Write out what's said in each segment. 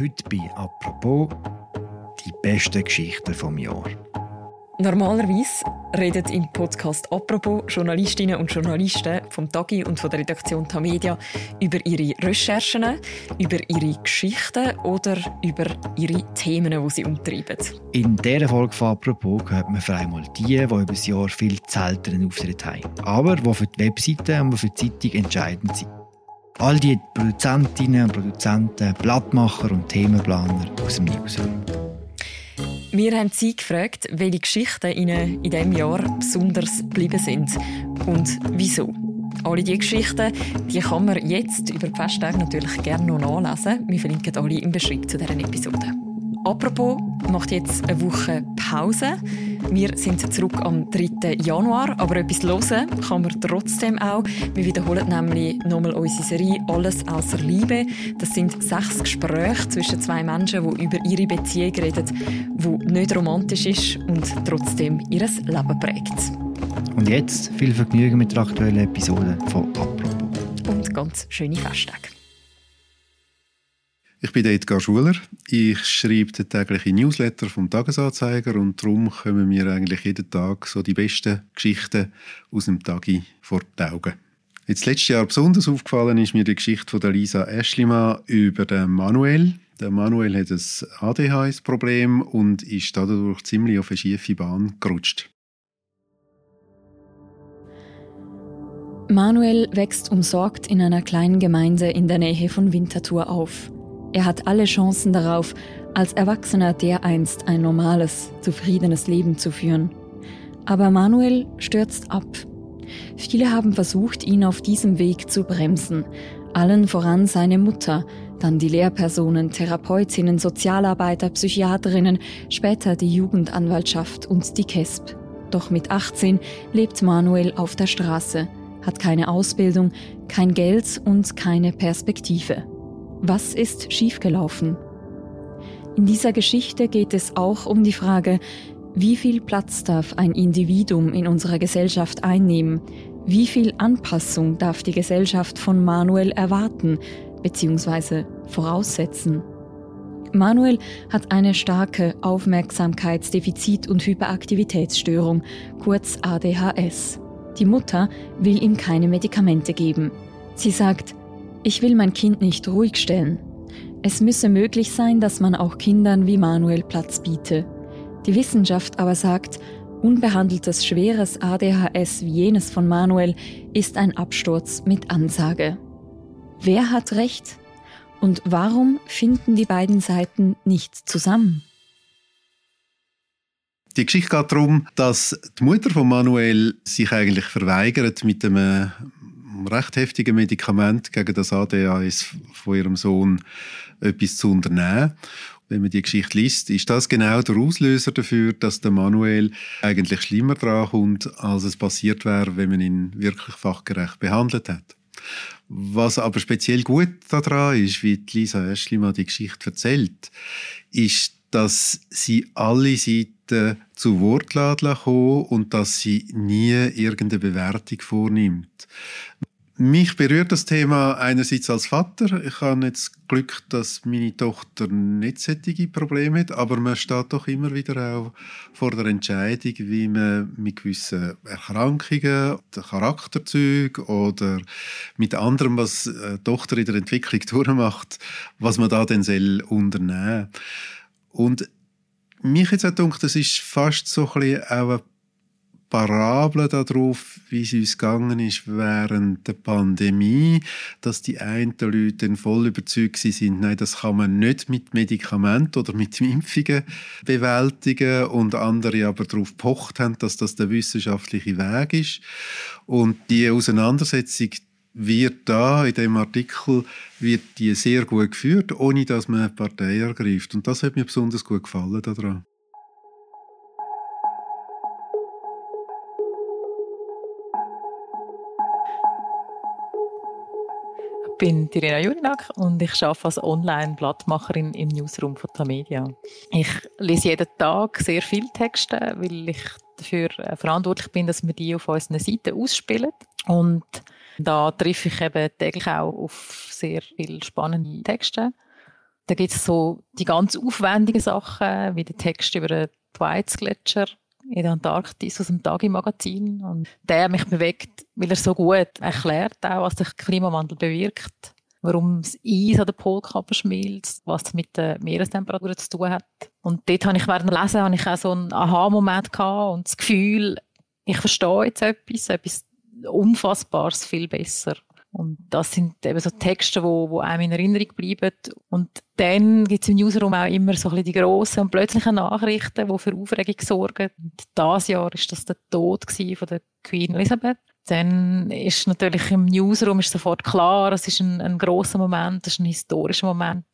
Heute bei «Apropos» die besten Geschichten vom Jahr. Normalerweise reden im Podcast «Apropos» Journalistinnen und Journalisten vom Tagi und von der Redaktion Tamedia über ihre Recherchen, über ihre Geschichten oder über ihre Themen, die sie umtreiben. In dieser Folge von «Apropos» hört man vor allem die, die über das Jahr viel seltenen Auftritt haben, aber die für die Webseite und für die Zeitung entscheidend sind. All die Produzentinnen und Produzenten, Blattmacher und Themenplaner aus dem Newsroom. Wir haben Sie gefragt, welche Geschichten Ihnen in diesem Jahr besonders geblieben sind und wieso. Alle diese Geschichten die kann man jetzt über die Festtage natürlich gerne noch nachlesen. Wir verlinken alle im Beschreibung zu dieser Episode. Apropos, macht jetzt eine Woche Pause. Wir sind zurück am 3. Januar, aber etwas hören kann man trotzdem auch. Wir wiederholen nämlich nochmal unsere Serie «Alles außer Liebe». Das sind sechs Gespräche zwischen zwei Menschen, die über ihre Beziehung reden, die nicht romantisch ist und trotzdem ihr Leben prägt. Und jetzt viel Vergnügen mit der aktuellen Episode von «Apropos». Und ganz schöne Festtage. Ich bin Edgar Schuler. Ich schreibe den täglichen Newsletter vom Tagesanzeiger und darum kommen mir eigentlich jeden Tag so die besten Geschichten aus dem Tagi vor die Augen. Jetzt letztes Jahr besonders aufgefallen ist mir die Geschichte von der Lisa Eschlimann über den Manuel. Der Manuel hat ein ADHS-Problem und ist dadurch ziemlich auf eine schiefe Bahn gerutscht. Manuel wächst umsorgt in einer kleinen Gemeinde in der Nähe von Winterthur auf. Er hat alle Chancen darauf, als Erwachsener dereinst ein normales, zufriedenes Leben zu führen. Aber Manuel stürzt ab. Viele haben versucht, ihn auf diesem Weg zu bremsen. Allen voran seine Mutter, dann die Lehrpersonen, Therapeutinnen, Sozialarbeiter, Psychiaterinnen, später die Jugendanwaltschaft und die KESP. Doch mit 18 lebt Manuel auf der Straße, hat keine Ausbildung, kein Geld und keine Perspektive. Was ist schiefgelaufen? In dieser Geschichte geht es auch um die Frage, wie viel Platz darf ein Individuum in unserer Gesellschaft einnehmen? Wie viel Anpassung darf die Gesellschaft von Manuel erwarten bzw. voraussetzen? Manuel hat eine starke Aufmerksamkeitsdefizit- und Hyperaktivitätsstörung, kurz ADHS. Die Mutter will ihm keine Medikamente geben. Sie sagt, ich will mein Kind nicht ruhig stellen. Es müsse möglich sein, dass man auch Kindern wie Manuel Platz biete. Die Wissenschaft aber sagt, unbehandeltes schweres ADHS wie jenes von Manuel ist ein Absturz mit Ansage. Wer hat recht? Und warum finden die beiden Seiten nicht zusammen? Die Geschichte geht darum, dass die Mutter von Manuel sich eigentlich verweigert, mit einem recht heftigen Medikament gegen das ADHS von ihrem Sohn etwas zu unternehmen. Wenn man die Geschichte liest, ist das genau der Auslöser dafür, dass der Manuel eigentlich schlimmer dran kommt, als es passiert wäre, wenn man ihn wirklich fachgerecht behandelt hat. Was aber speziell gut daran ist, wie Lisa Eschlimann die Geschichte erzählt, ist, dass sie alle Seiten zu Wort laden und dass sie nie irgendeine Bewertung vornimmt. Mich berührt das Thema einerseits als Vater. Ich habe jetzt Glück, dass meine Tochter nicht solche Probleme hat, aber man steht doch immer wieder auch vor der Entscheidung, wie man mit gewissen Erkrankungen, Charakterzügen oder mit anderem, was die Tochter in der Entwicklung durchmacht, was man da denn soll unternehmen Und mich jetzt auch gedacht, das ist fast so ein bisschen auch eine Parabel darauf, wie es uns gegangen ist während der Pandemie, dass die einen Leute voll überzeugt sind, nein, das kann man nicht mit Medikamenten oder mit Impfungen bewältigen und andere aber darauf pocht haben, dass das der wissenschaftliche Weg ist. Und die Auseinandersetzung wird da in dem Artikel wird die sehr gut geführt, ohne dass man eine Partei ergreift. Und das hat mir besonders gut gefallen daran. bin Irina Jurinak und ich arbeite als Online-Blattmacherin im Newsroom von Tamedia. Ich lese jeden Tag sehr viele Texte, weil ich dafür äh, verantwortlich bin, dass wir die auf unseren Seiten ausspielen. Und da treffe ich eben täglich auch auf sehr viele spannende Texte. Da gibt es so die ganz aufwendigen Sachen, wie der Text über den Thwaites-Gletscher in der Antarktis aus dem Tagi-Magazin. Und der mich bewegt, weil er so gut erklärt, auch, was der Klimawandel bewirkt, warum das Eis an der Polkappe schmilzt, was es mit der Meerestemperatur zu tun hat. Und dort habe ich während dem Lesen ich auch so einen Aha-Moment und das Gefühl, ich verstehe jetzt etwas, etwas Unfassbares viel besser. Und das sind eben so Texte, wo, wo einem in Erinnerung bleiben. Und dann gibt es im Newsroom auch immer so ein bisschen die grossen und plötzlichen Nachrichten, die für Aufregung sorgen. Und dieses Jahr ist das der Tod von der Queen Elizabeth. Dann ist natürlich im Newsroom ist sofort klar, es ist ein, ein grosser Moment, es ist ein historischer Moment.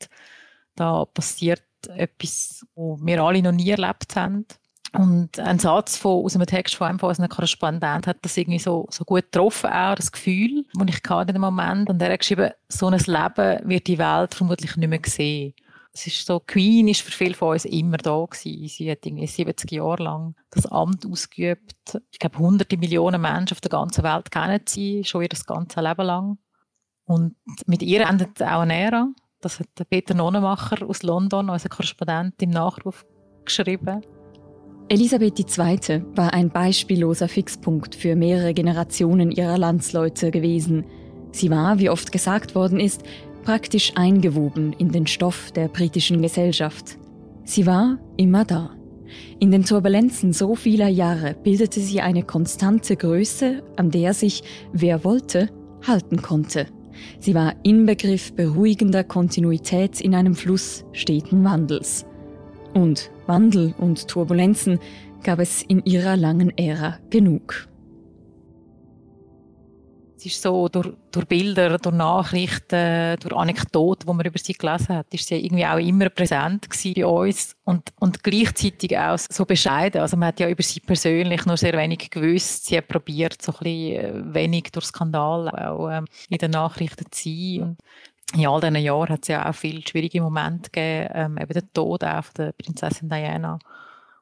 Da passiert etwas, was wir alle noch nie erlebt haben. Und ein Satz von, aus einem Text von einem von unseren Korrespondenten hat das irgendwie so, so gut getroffen, auch das Gefühl, das ich hatte in dem Moment. Und er hat geschrieben, so ein Leben wird die Welt vermutlich nicht mehr sehen. Es ist so, Queen ist für viele von uns immer da gewesen. Sie hat irgendwie 70 Jahre lang das Amt ausgeübt. Ich glaube, hunderte Millionen Menschen auf der ganzen Welt kennen sie, schon ihr das ganze Leben lang. Und mit ihr endet auch eine Ära. Das hat Peter Nonnenmacher aus London, unser Korrespondent, im Nachruf geschrieben. Elisabeth II. war ein beispielloser Fixpunkt für mehrere Generationen ihrer Landsleute gewesen. Sie war, wie oft gesagt worden ist, praktisch eingewoben in den Stoff der britischen Gesellschaft. Sie war immer da. In den Turbulenzen so vieler Jahre bildete sie eine konstante Größe, an der sich, wer wollte, halten konnte. Sie war Inbegriff beruhigender Kontinuität in einem Fluss steten Wandels. Und Wandel und Turbulenzen gab es in ihrer langen Ära genug. Es ist so, durch, durch Bilder, durch Nachrichten, durch Anekdoten, die man über sie gelesen hat, ist sie irgendwie auch immer präsent bei uns und, und gleichzeitig auch so bescheiden. Also man hat ja über sie persönlich nur sehr wenig gewusst. Sie hat probiert, so ein bisschen äh, wenig durch Skandal auch ähm, in den Nachrichten zu sein. Und in all diesen Jahren hat es ja auch viele schwierige Momente gegeben, ähm, eben der Tod auch von der Prinzessin Diana.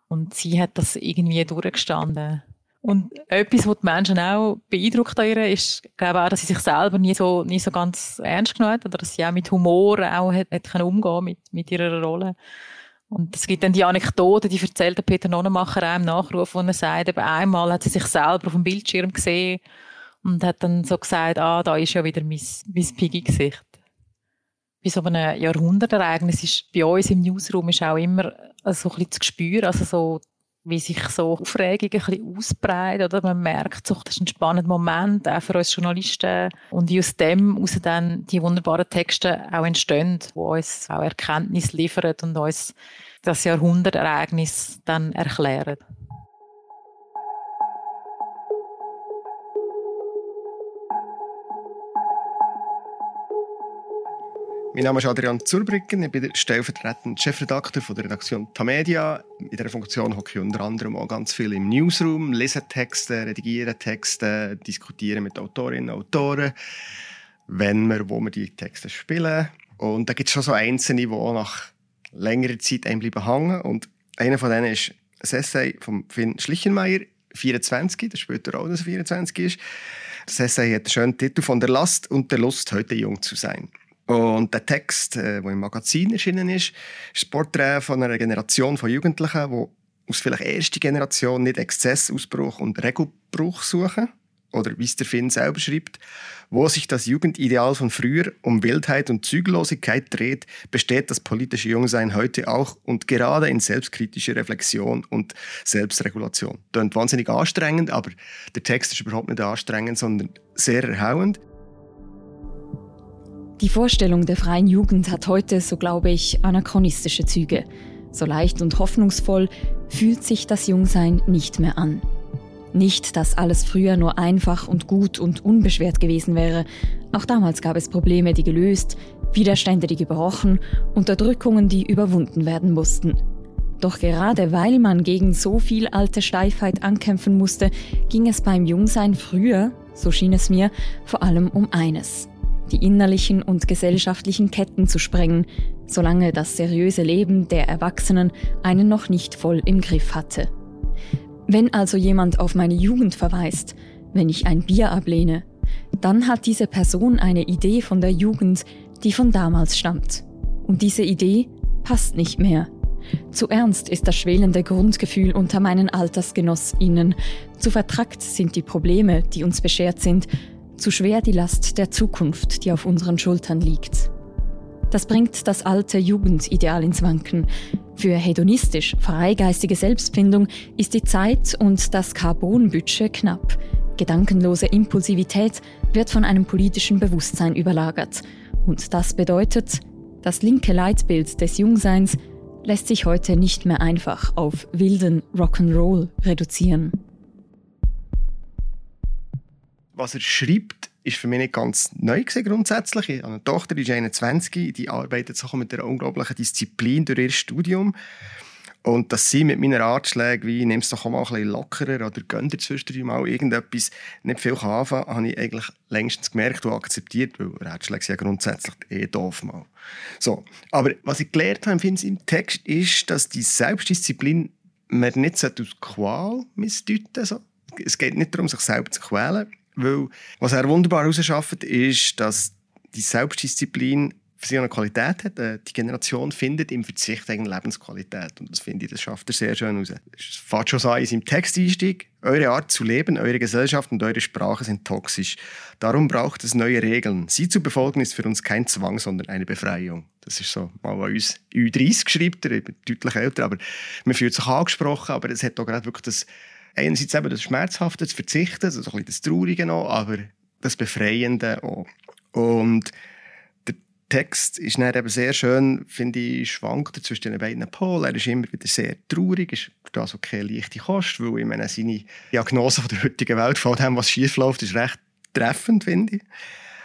Und sie hat das irgendwie durchgestanden. Und etwas, was die Menschen auch beeindruckt an ihr, ist, glaube auch, dass sie sich selber nie so, nie so ganz ernst genommen hat, oder dass sie auch mit Humor auch hat, hat umgehen mit, mit ihrer Rolle. Und es gibt dann die Anekdote, die erzählt der Peter Nonnenmacher auch im Nachruf, wo er sagt, eben einmal hat sie sich selber auf dem Bildschirm gesehen und hat dann so gesagt, ah, da ist ja wieder mein, mein Piggy-Gesicht bei so einem Jahrhundertereignis ist bei uns im Newsroom ist auch immer so ein bisschen zu spüren, also so wie sich so Aufregung ein bisschen ausbreitet, oder man merkt, so, das ist ein spannender Moment, auch für uns Journalisten und aus dem aus dann die wunderbaren Texte auch entstehen, die uns auch Erkenntnis liefern und uns das Jahrhundertereignis dann erklären. Mein Name ist Adrian Zurbrücken, ich bin der stellvertretende Chefredakteur von der Redaktion Tamedia. In dieser Funktion hocke ich unter anderem auch ganz viel im Newsroom, lese Texte, redigiere Texte, diskutiere mit Autorinnen und Autoren, wenn wir, wo wir die Texte spielen. Und da gibt es schon so Einzelne, die auch nach längerer Zeit einem bleiben hängen. Und einer von denen ist ein Essay von Finn Schlichenmeier, 24, der später auch das 24 ist. Das Essay hat den schönen Titel «Von der Last und der Lust, heute jung zu sein». Und der Text, der äh, im Magazin erschienen ist, ist ein Porträt von einer Generation von Jugendlichen, die aus vielleicht erster Generation nicht Exzessausbruch und Regelbruch suchen. Oder wie es der Finn selber schreibt, wo sich das Jugendideal von früher um Wildheit und Zügellosigkeit dreht, besteht das politische Jungsein heute auch und gerade in selbstkritischer Reflexion und Selbstregulation. Klingt wahnsinnig anstrengend, aber der Text ist überhaupt nicht anstrengend, sondern sehr erhauend. Die Vorstellung der freien Jugend hat heute, so glaube ich, anachronistische Züge. So leicht und hoffnungsvoll fühlt sich das Jungsein nicht mehr an. Nicht, dass alles früher nur einfach und gut und unbeschwert gewesen wäre. Auch damals gab es Probleme, die gelöst, Widerstände, die gebrochen, Unterdrückungen, die überwunden werden mussten. Doch gerade weil man gegen so viel alte Steifheit ankämpfen musste, ging es beim Jungsein früher, so schien es mir, vor allem um eines die innerlichen und gesellschaftlichen Ketten zu sprengen, solange das seriöse Leben der Erwachsenen einen noch nicht voll im Griff hatte. Wenn also jemand auf meine Jugend verweist, wenn ich ein Bier ablehne, dann hat diese Person eine Idee von der Jugend, die von damals stammt. Und diese Idee passt nicht mehr. Zu ernst ist das schwelende Grundgefühl unter meinen AltersgenossInnen. Zu vertrackt sind die Probleme, die uns beschert sind. Zu schwer die Last der Zukunft, die auf unseren Schultern liegt. Das bringt das alte Jugendideal ins Wanken. Für hedonistisch freigeistige Selbstfindung ist die Zeit und das Carbonbudget knapp. Gedankenlose Impulsivität wird von einem politischen Bewusstsein überlagert. Und das bedeutet, das linke Leitbild des Jungseins lässt sich heute nicht mehr einfach auf wilden Rock'n'Roll reduzieren. Was er schreibt, ist für mich nicht ganz neu gewesen, grundsätzlich. Eine Tochter, die ist 21, die arbeitet so mit einer unglaublichen Disziplin durch ihr Studium. Und dass sie mit meinen Ratschlägen wie «nimm es doch mal ein bisschen lockerer» oder «gönn dir zwischendurch mal irgendetwas» nicht viel anfangen kann, habe ich eigentlich längstens gemerkt und akzeptiert, weil Ratschläge sind ja grundsätzlich eh doof mal. So. Aber was ich gelernt habe im Text ist, dass die Selbstdisziplin man nicht aus Qual missdeuten so. Es geht nicht darum, sich selber zu quälen, weil was er wunderbar herausschafft, ist, dass die Selbstdisziplin für sie eine Qualität hat. Äh, die Generation findet im Verzicht eine Lebensqualität. Und das finde ich, das schafft er sehr schön heraus. Es fängt schon an in seinem Texteinstieg. Eure Art zu leben, eure Gesellschaft und eure Sprache sind toxisch. Darum braucht es neue Regeln. Sie zu befolgen ist für uns kein Zwang, sondern eine Befreiung. Das ist so mal an uns Ü30 geschrieben, ich bin deutlich älter, aber man fühlt sich angesprochen, aber es hat auch gerade wirklich das, einerseits eben das Schmerzhafte, das Verzichten, also ein bisschen das Traurige noch, aber das Befreiende auch. Und Text ist dann eben sehr schön, finde ich, schwankt zwischen den beiden Polen. Er ist immer wieder sehr traurig, ist das okay leichte Kost, weil ich meine, seine Diagnose von der heutigen Welt von dem, was schief läuft, ist recht treffend, finde ich.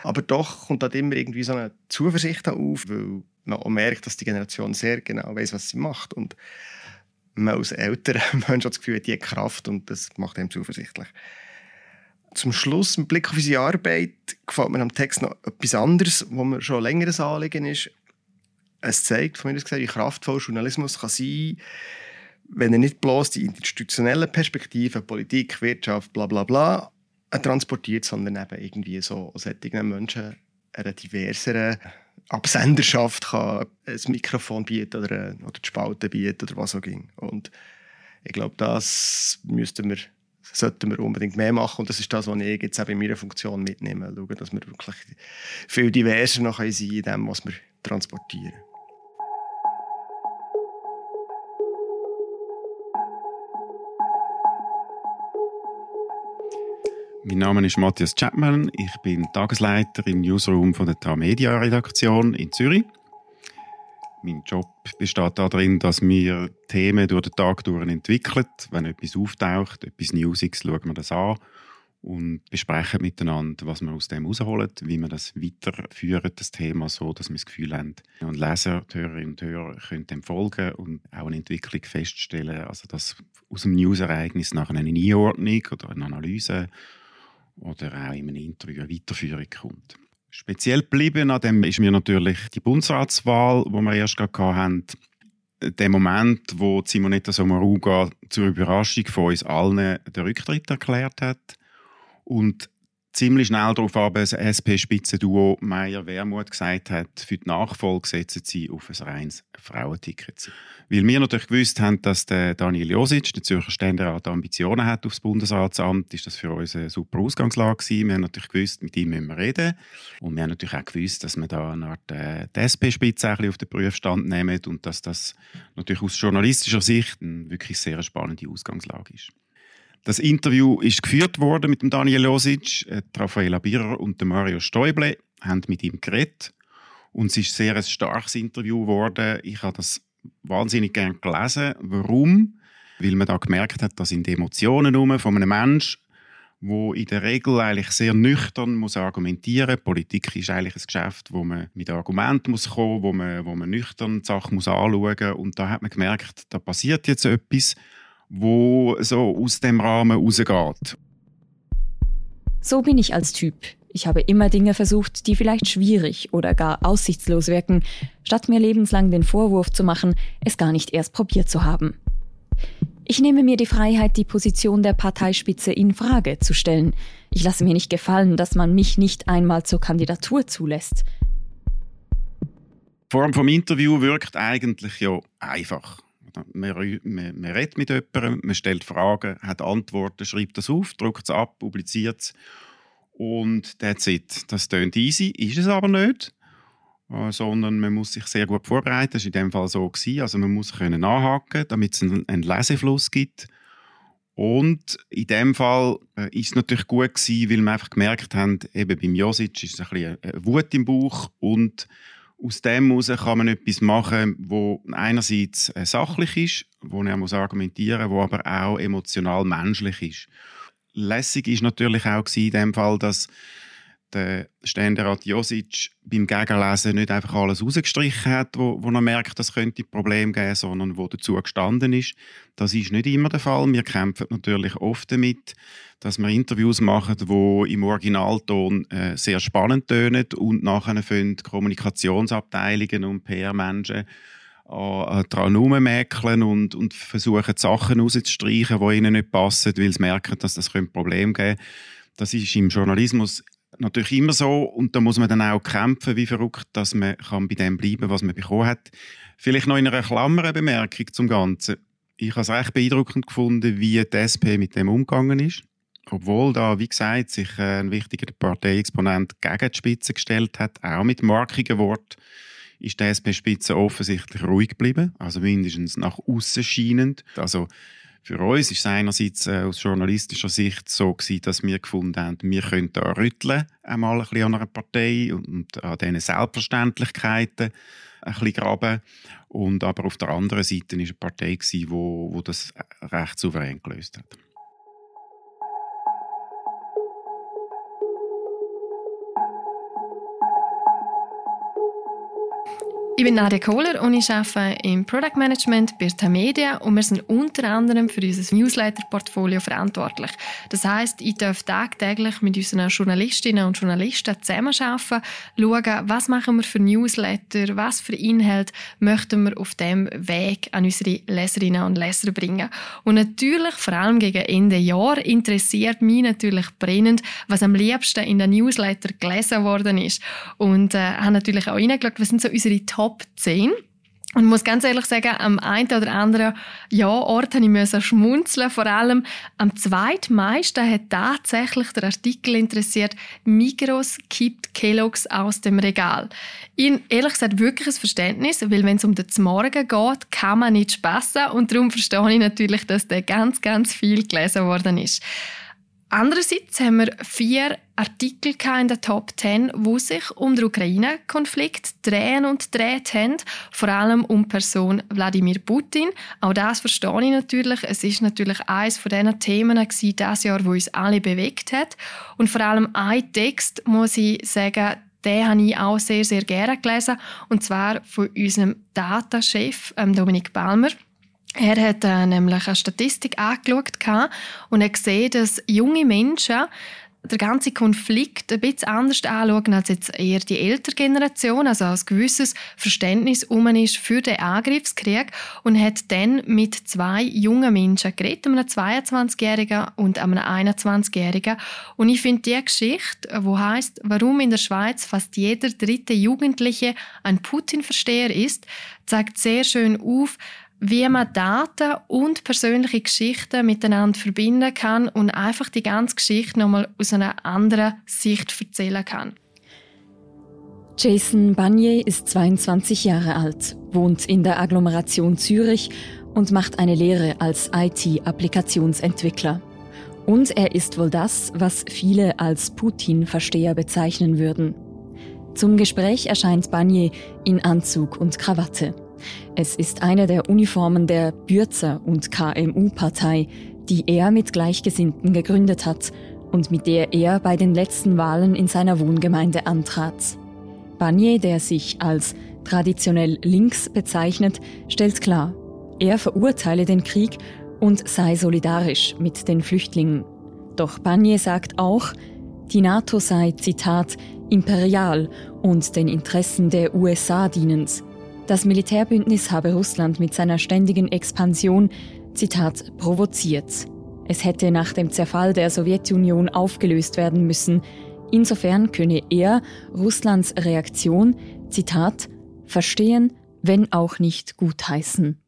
Aber doch kommt dort immer irgendwie so eine Zuversicht auf, weil man auch merkt, dass die Generation sehr genau weiß, was sie macht und man als älterer Mensch hat das Gefühl, die Kraft und das macht einem zuversichtlich. Zum Schluss, mit Blick auf unsere Arbeit, gefällt mir am Text noch etwas anderes, wo mir schon länger ein Anliegen ist. Es zeigt, von mir aus gesagt, wie kraftvoll Journalismus kann sein wenn er nicht bloß die institutionellen Perspektiven, Politik, Wirtschaft, bla bla bla, transportiert, sondern eben irgendwie so solchen Menschen eine diversere Absenderschaft kann ein Mikrofon bieten oder, oder die Spalte bieten oder was auch immer. Und ich glaube, das müssten wir sollten wir unbedingt mehr machen. Und das ist das, was ich jetzt auch in meiner Funktion mitnehme. Schauen, dass wir wirklich viel diverser noch sein in dem, was wir transportieren. Mein Name ist Matthias Chapman. Ich bin Tagesleiter im Newsroom von der Tamedia Redaktion in Zürich. Mein Job besteht darin, dass wir Themen durch den Tag durch entwickeln. Wenn etwas auftaucht, etwas Newsiges, schauen wir das an und besprechen miteinander, was wir aus dem herausholen, wie wir das weiterführen, das Thema so, dass wir das Gefühl haben, und Leser, die Hörerinnen und Hörer können dem folgen und auch eine Entwicklung feststellen, also dass aus dem Newsereignis nach einer Einordnung oder einer Analyse oder auch in einem Interview eine Weiterführung kommt. Speziell geblieben an dem ist mir natürlich die Bundesratswahl, wo wir erst gerade hatten. Der Moment, wo Simonetta Sommaruga zur Überraschung von uns allen den Rücktritt erklärt hat und ziemlich schnell darauf aber das SP-Spitzenduo Meier-Wermuth gesagt hat, für die Nachfolge setzen sie auf ein reines Frauenticket. Weil wir natürlich gewusst haben, dass der Daniel Josic, der Zürcher Ständerat, Ambitionen hat aufs Bundesratsamt, ist das für uns eine super Ausgangslage gewesen. Wir haben natürlich gewusst, mit ihm müssen wir reden. Und wir haben natürlich auch gewusst, dass wir da eine Art äh, SP-Spitze auf den Prüfstand nehmen und dass das natürlich aus journalistischer Sicht eine wirklich sehr spannende Ausgangslage ist. Das Interview ist geführt worden mit dem Daniel Josic, äh, Raffaella Birrer und Mario Stäuble haben mit ihm geredet und es ist sehr ein starkes Interview geworden. Ich habe das wahnsinnig gerne gelesen. Warum? Weil man da gemerkt hat, dass in Emotionen von einem Menschen, wo in der Regel eigentlich sehr nüchtern muss argumentieren. Politik ist eigentlich ein Geschäft, wo man mit Argumenten muss kommen, wo man, wo man nüchtern die Sachen muss anschauen und da hat man gemerkt, da passiert jetzt etwas, wo so aus dem Rahmen rausgeht. So bin ich als Typ. Ich habe immer Dinge versucht, die vielleicht schwierig oder gar aussichtslos wirken, statt mir lebenslang den Vorwurf zu machen, es gar nicht erst probiert zu haben. Ich nehme mir die Freiheit, die Position der Parteispitze in Frage zu stellen. Ich lasse mir nicht gefallen, dass man mich nicht einmal zur Kandidatur zulässt. Die Form des Interviews wirkt eigentlich ja einfach. Man, man, redet mit jemandem, man stellt Fragen, hat Antworten, schreibt das auf, druckt es ab, publiziert es und that's it. Das klingt easy, ist es aber nicht. Äh, sondern man muss sich sehr gut vorbereiten. Das war in dem Fall so. Gewesen. Also man muss können nachhaken, damit es einen, einen Lesefluss gibt. Und in dem Fall äh, ist es natürlich gut gewesen, weil wir einfach gemerkt haben, eben beim Josic ist ein bisschen eine Wut im Bauch und aus dem heraus kann man etwas machen, wo einerseits äh, sachlich ist, wo er muss argumentieren, wo aber auch emotional menschlich ist. Lässig ist natürlich auch in dem Fall, dass der Ständerat Josic beim Gegenlesen nicht einfach alles rausgestrichen hat, wo, wo er merkt, das könnte Probleme geben, sondern wo dazu gestanden ist. Das ist nicht immer der Fall. Wir kämpfen natürlich oft damit, dass wir Interviews machen, wo im Originalton äh, sehr spannend tönen und nachher finden Kommunikationsabteilungen und PR-Menschen daran rummäkeln und, und versuchen, Sachen rauszustreichen, die ihnen nicht passen, weil sie merken, dass das ein Problem geben könnte. Das ist im Journalismus natürlich immer so und da muss man dann auch kämpfen, wie verrückt, dass man kann bei dem bleiben, was man bekommen hat. Vielleicht noch in einer Klammerbemerkung zum Ganzen. Ich habe es recht beeindruckend gefunden, wie die SP mit dem umgegangen ist. Obwohl da, wie gesagt, sich ein wichtiger Parteiexponent gegen die Spitze gestellt hat, auch mit markigen Worten, ist die SP-Spitze offensichtlich ruhig geblieben, also mindestens nach außen scheinend. Also für uns ist es einerseits äh, aus journalistischer Sicht so gewesen, dass wir gefunden haben, wir können da rütteln, einmal ein bisschen an einer Partei und, an diesen Selbstverständlichkeiten ein bisschen graben. Und aber auf der anderen Seite war eine Partei, die wo, wo das recht souverän gelöst hat. Ich bin Nadia Kohler und ich arbeite im Product Management bei Tamedia und wir sind unter anderem für unser Newsletter-Portfolio verantwortlich. Das heißt, ich darf tagtäglich mit unseren Journalistinnen und Journalisten zusammenarbeiten, schauen, was machen wir für Newsletter, was für Inhalt möchten wir auf dem Weg an unsere Leserinnen und Leser bringen. Und natürlich, vor allem gegen Ende Jahr, interessiert mich natürlich brennend, was am liebsten in den Newsletter gelesen worden ist. Und äh, habe natürlich auch reingeschaut, was sind so unsere Top Top 10. Und muss ganz ehrlich sagen, am einen oder anderen ja, Ort musste ich schmunzeln. Vor allem am zweitmeisten hat tatsächlich der Artikel interessiert, Migros kippt Kellogg's aus dem Regal. In ehrlich gesagt wirklich ein Verständnis, weil wenn es um den Morgen geht, kann man nicht spassen und darum verstehe ich natürlich, dass der ganz, ganz viel gelesen worden ist. Andererseits haben wir vier Artikel in der Top 10, wo sich um den Ukraine-Konflikt drehen und dreht haben, vor allem um Person Wladimir Putin. Auch das verstehe ich natürlich. Es ist natürlich eines von diesen Themen das Jahr, wo uns alle bewegt hat. Und vor allem ein Text, muss ich sagen, den habe ich auch sehr, sehr gerne gelesen. Und zwar von unserem Datachef ähm, Dominik Balmer. Er hat äh, nämlich eine Statistik angeschaut und hat gesehen, dass junge Menschen den ganzen Konflikt ein bisschen anders anschauen als jetzt eher die ältere Generation, also ein gewisses Verständnis um ist für den Angriffskrieg und hat dann mit zwei jungen Menschen geredet, einem 22-Jährigen und einem 21-Jährigen. Und ich finde die Geschichte, wo heißt, warum in der Schweiz fast jeder dritte Jugendliche ein Putin-Versteher ist, zeigt sehr schön auf, wie man Daten und persönliche Geschichten miteinander verbinden kann und einfach die ganze Geschichte nochmal aus einer anderen Sicht erzählen kann. Jason Banier ist 22 Jahre alt, wohnt in der Agglomeration Zürich und macht eine Lehre als IT-Applikationsentwickler. Und er ist wohl das, was viele als Putin-Versteher bezeichnen würden. Zum Gespräch erscheint Banier in Anzug und Krawatte. Es ist eine der Uniformen der Bürzer- und KMU-Partei, die er mit Gleichgesinnten gegründet hat und mit der er bei den letzten Wahlen in seiner Wohngemeinde antrat. Barnier, der sich als traditionell links bezeichnet, stellt klar, er verurteile den Krieg und sei solidarisch mit den Flüchtlingen. Doch Barnier sagt auch, die NATO sei, Zitat, imperial und den Interessen der USA dienend. Das Militärbündnis habe Russland mit seiner ständigen Expansion, Zitat, provoziert. Es hätte nach dem Zerfall der Sowjetunion aufgelöst werden müssen. Insofern könne er Russlands Reaktion, Zitat, Verstehen, wenn auch nicht gutheißen.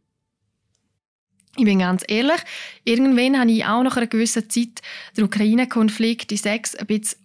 Ich bin ganz ehrlich, irgendwann habe ich auch nach einer gewissen Zeit den Ukraine-Konflikt in Sex ein bisschen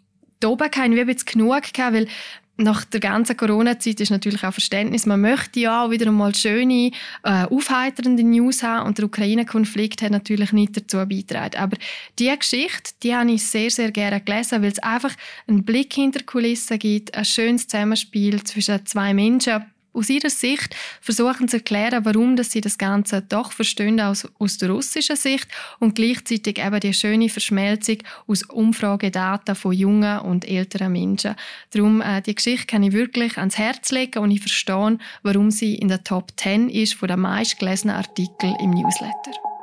oben gehabt, wie ein bisschen genug gehabt, weil nach der ganzen Corona-Zeit ist natürlich auch Verständnis, man möchte ja auch wieder einmal schöne, äh, aufheiternde News haben und der Ukraine-Konflikt hat natürlich nicht dazu beigetragen. Aber diese Geschichte, die habe ich sehr, sehr gerne gelesen, weil es einfach einen Blick hinter die Kulissen gibt, ein schönes Zusammenspiel zwischen zwei Menschen, aus ihrer Sicht versuchen zu erklären, warum dass sie das Ganze doch verstehen aus, aus der russischen Sicht und gleichzeitig eben die schöne Verschmelzung aus Umfragedaten von jungen und älteren Menschen. Darum, äh, die Geschichte kann ich wirklich ans Herz legen und ich verstehe, warum sie in der Top 10 ist von den meistgelesenen Artikeln im Newsletter.